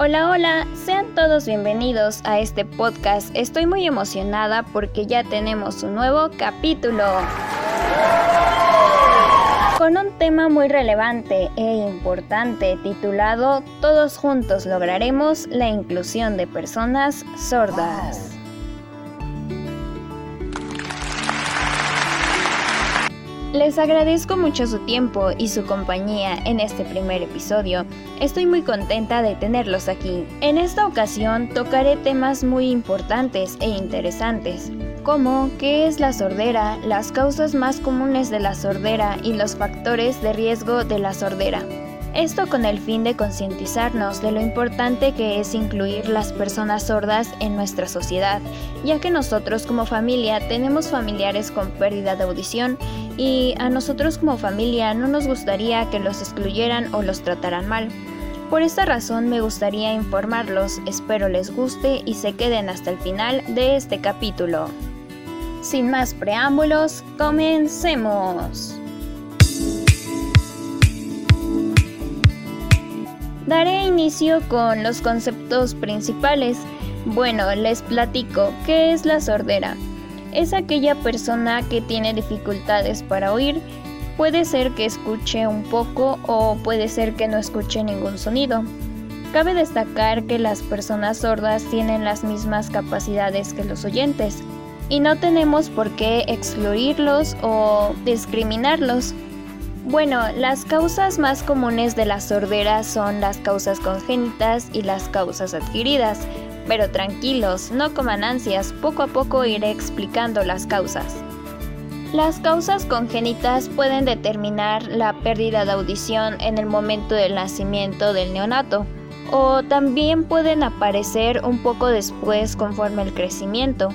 Hola, hola, sean todos bienvenidos a este podcast. Estoy muy emocionada porque ya tenemos un nuevo capítulo. Con un tema muy relevante e importante titulado Todos juntos lograremos la inclusión de personas sordas. Les agradezco mucho su tiempo y su compañía en este primer episodio. Estoy muy contenta de tenerlos aquí. En esta ocasión tocaré temas muy importantes e interesantes, como qué es la sordera, las causas más comunes de la sordera y los factores de riesgo de la sordera. Esto con el fin de concientizarnos de lo importante que es incluir las personas sordas en nuestra sociedad, ya que nosotros como familia tenemos familiares con pérdida de audición y a nosotros como familia no nos gustaría que los excluyeran o los trataran mal. Por esta razón me gustaría informarlos, espero les guste y se queden hasta el final de este capítulo. Sin más preámbulos, comencemos. Daré inicio con los conceptos principales. Bueno, les platico, ¿qué es la sordera? Es aquella persona que tiene dificultades para oír. Puede ser que escuche un poco o puede ser que no escuche ningún sonido. Cabe destacar que las personas sordas tienen las mismas capacidades que los oyentes y no tenemos por qué excluirlos o discriminarlos. Bueno, las causas más comunes de la sordera son las causas congénitas y las causas adquiridas, pero tranquilos, no coman ansias, poco a poco iré explicando las causas. Las causas congénitas pueden determinar la pérdida de audición en el momento del nacimiento del neonato, o también pueden aparecer un poco después conforme el crecimiento.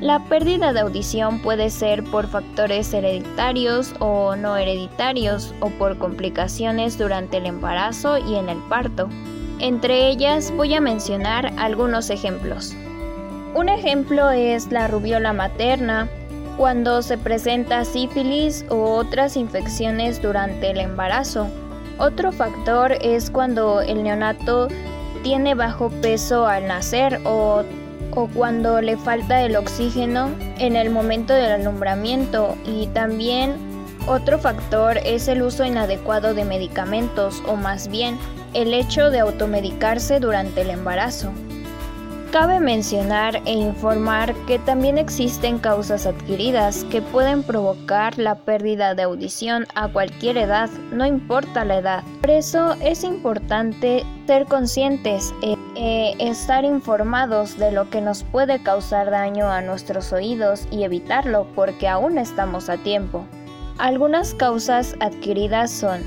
La pérdida de audición puede ser por factores hereditarios o no hereditarios o por complicaciones durante el embarazo y en el parto. Entre ellas voy a mencionar algunos ejemplos. Un ejemplo es la rubiola materna, cuando se presenta sífilis u otras infecciones durante el embarazo. Otro factor es cuando el neonato tiene bajo peso al nacer o o cuando le falta el oxígeno en el momento del alumbramiento y también otro factor es el uso inadecuado de medicamentos o más bien el hecho de automedicarse durante el embarazo. Cabe mencionar e informar que también existen causas adquiridas que pueden provocar la pérdida de audición a cualquier edad, no importa la edad. Por eso es importante ser conscientes e, e estar informados de lo que nos puede causar daño a nuestros oídos y evitarlo porque aún estamos a tiempo. Algunas causas adquiridas son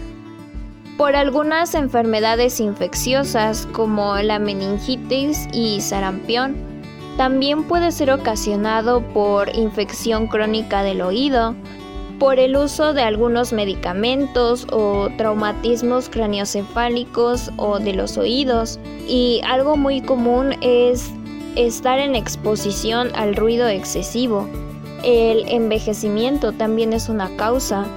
por algunas enfermedades infecciosas como la meningitis y sarampión. También puede ser ocasionado por infección crónica del oído, por el uso de algunos medicamentos o traumatismos craniocefálicos o de los oídos. Y algo muy común es estar en exposición al ruido excesivo. El envejecimiento también es una causa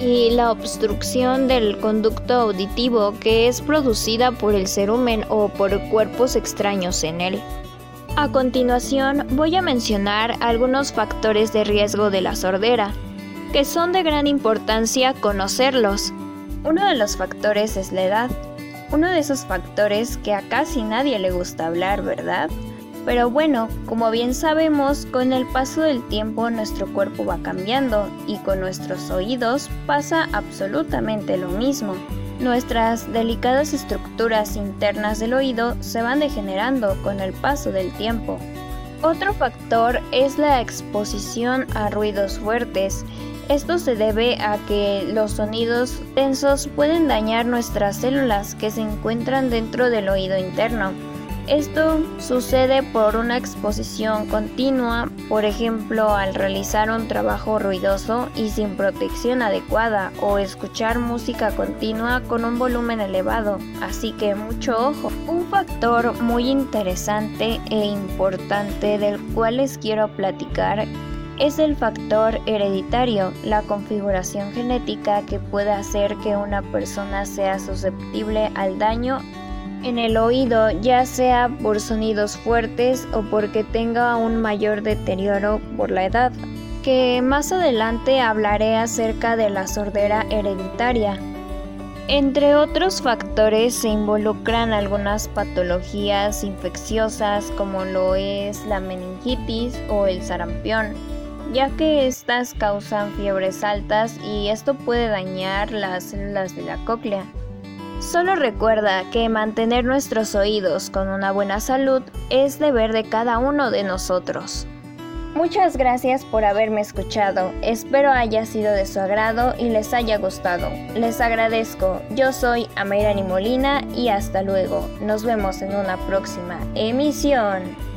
y la obstrucción del conducto auditivo que es producida por el cerumen o por cuerpos extraños en él. A continuación voy a mencionar algunos factores de riesgo de la sordera, que son de gran importancia conocerlos. Uno de los factores es la edad, uno de esos factores que a casi nadie le gusta hablar, ¿verdad? Pero bueno, como bien sabemos, con el paso del tiempo nuestro cuerpo va cambiando y con nuestros oídos pasa absolutamente lo mismo. Nuestras delicadas estructuras internas del oído se van degenerando con el paso del tiempo. Otro factor es la exposición a ruidos fuertes. Esto se debe a que los sonidos tensos pueden dañar nuestras células que se encuentran dentro del oído interno esto sucede por una exposición continua, por ejemplo al realizar un trabajo ruidoso y sin protección adecuada o escuchar música continua con un volumen elevado, así que mucho ojo. Un factor muy interesante e importante del cual les quiero platicar es el factor hereditario, la configuración genética que puede hacer que una persona sea susceptible al daño en el oído, ya sea por sonidos fuertes o porque tenga un mayor deterioro por la edad, que más adelante hablaré acerca de la sordera hereditaria. Entre otros factores se involucran algunas patologías infecciosas como lo es la meningitis o el sarampión, ya que estas causan fiebres altas y esto puede dañar las células de la cóclea. Solo recuerda que mantener nuestros oídos con una buena salud es deber de cada uno de nosotros. Muchas gracias por haberme escuchado. Espero haya sido de su agrado y les haya gustado. Les agradezco. Yo soy Ameirani Molina y hasta luego. Nos vemos en una próxima emisión.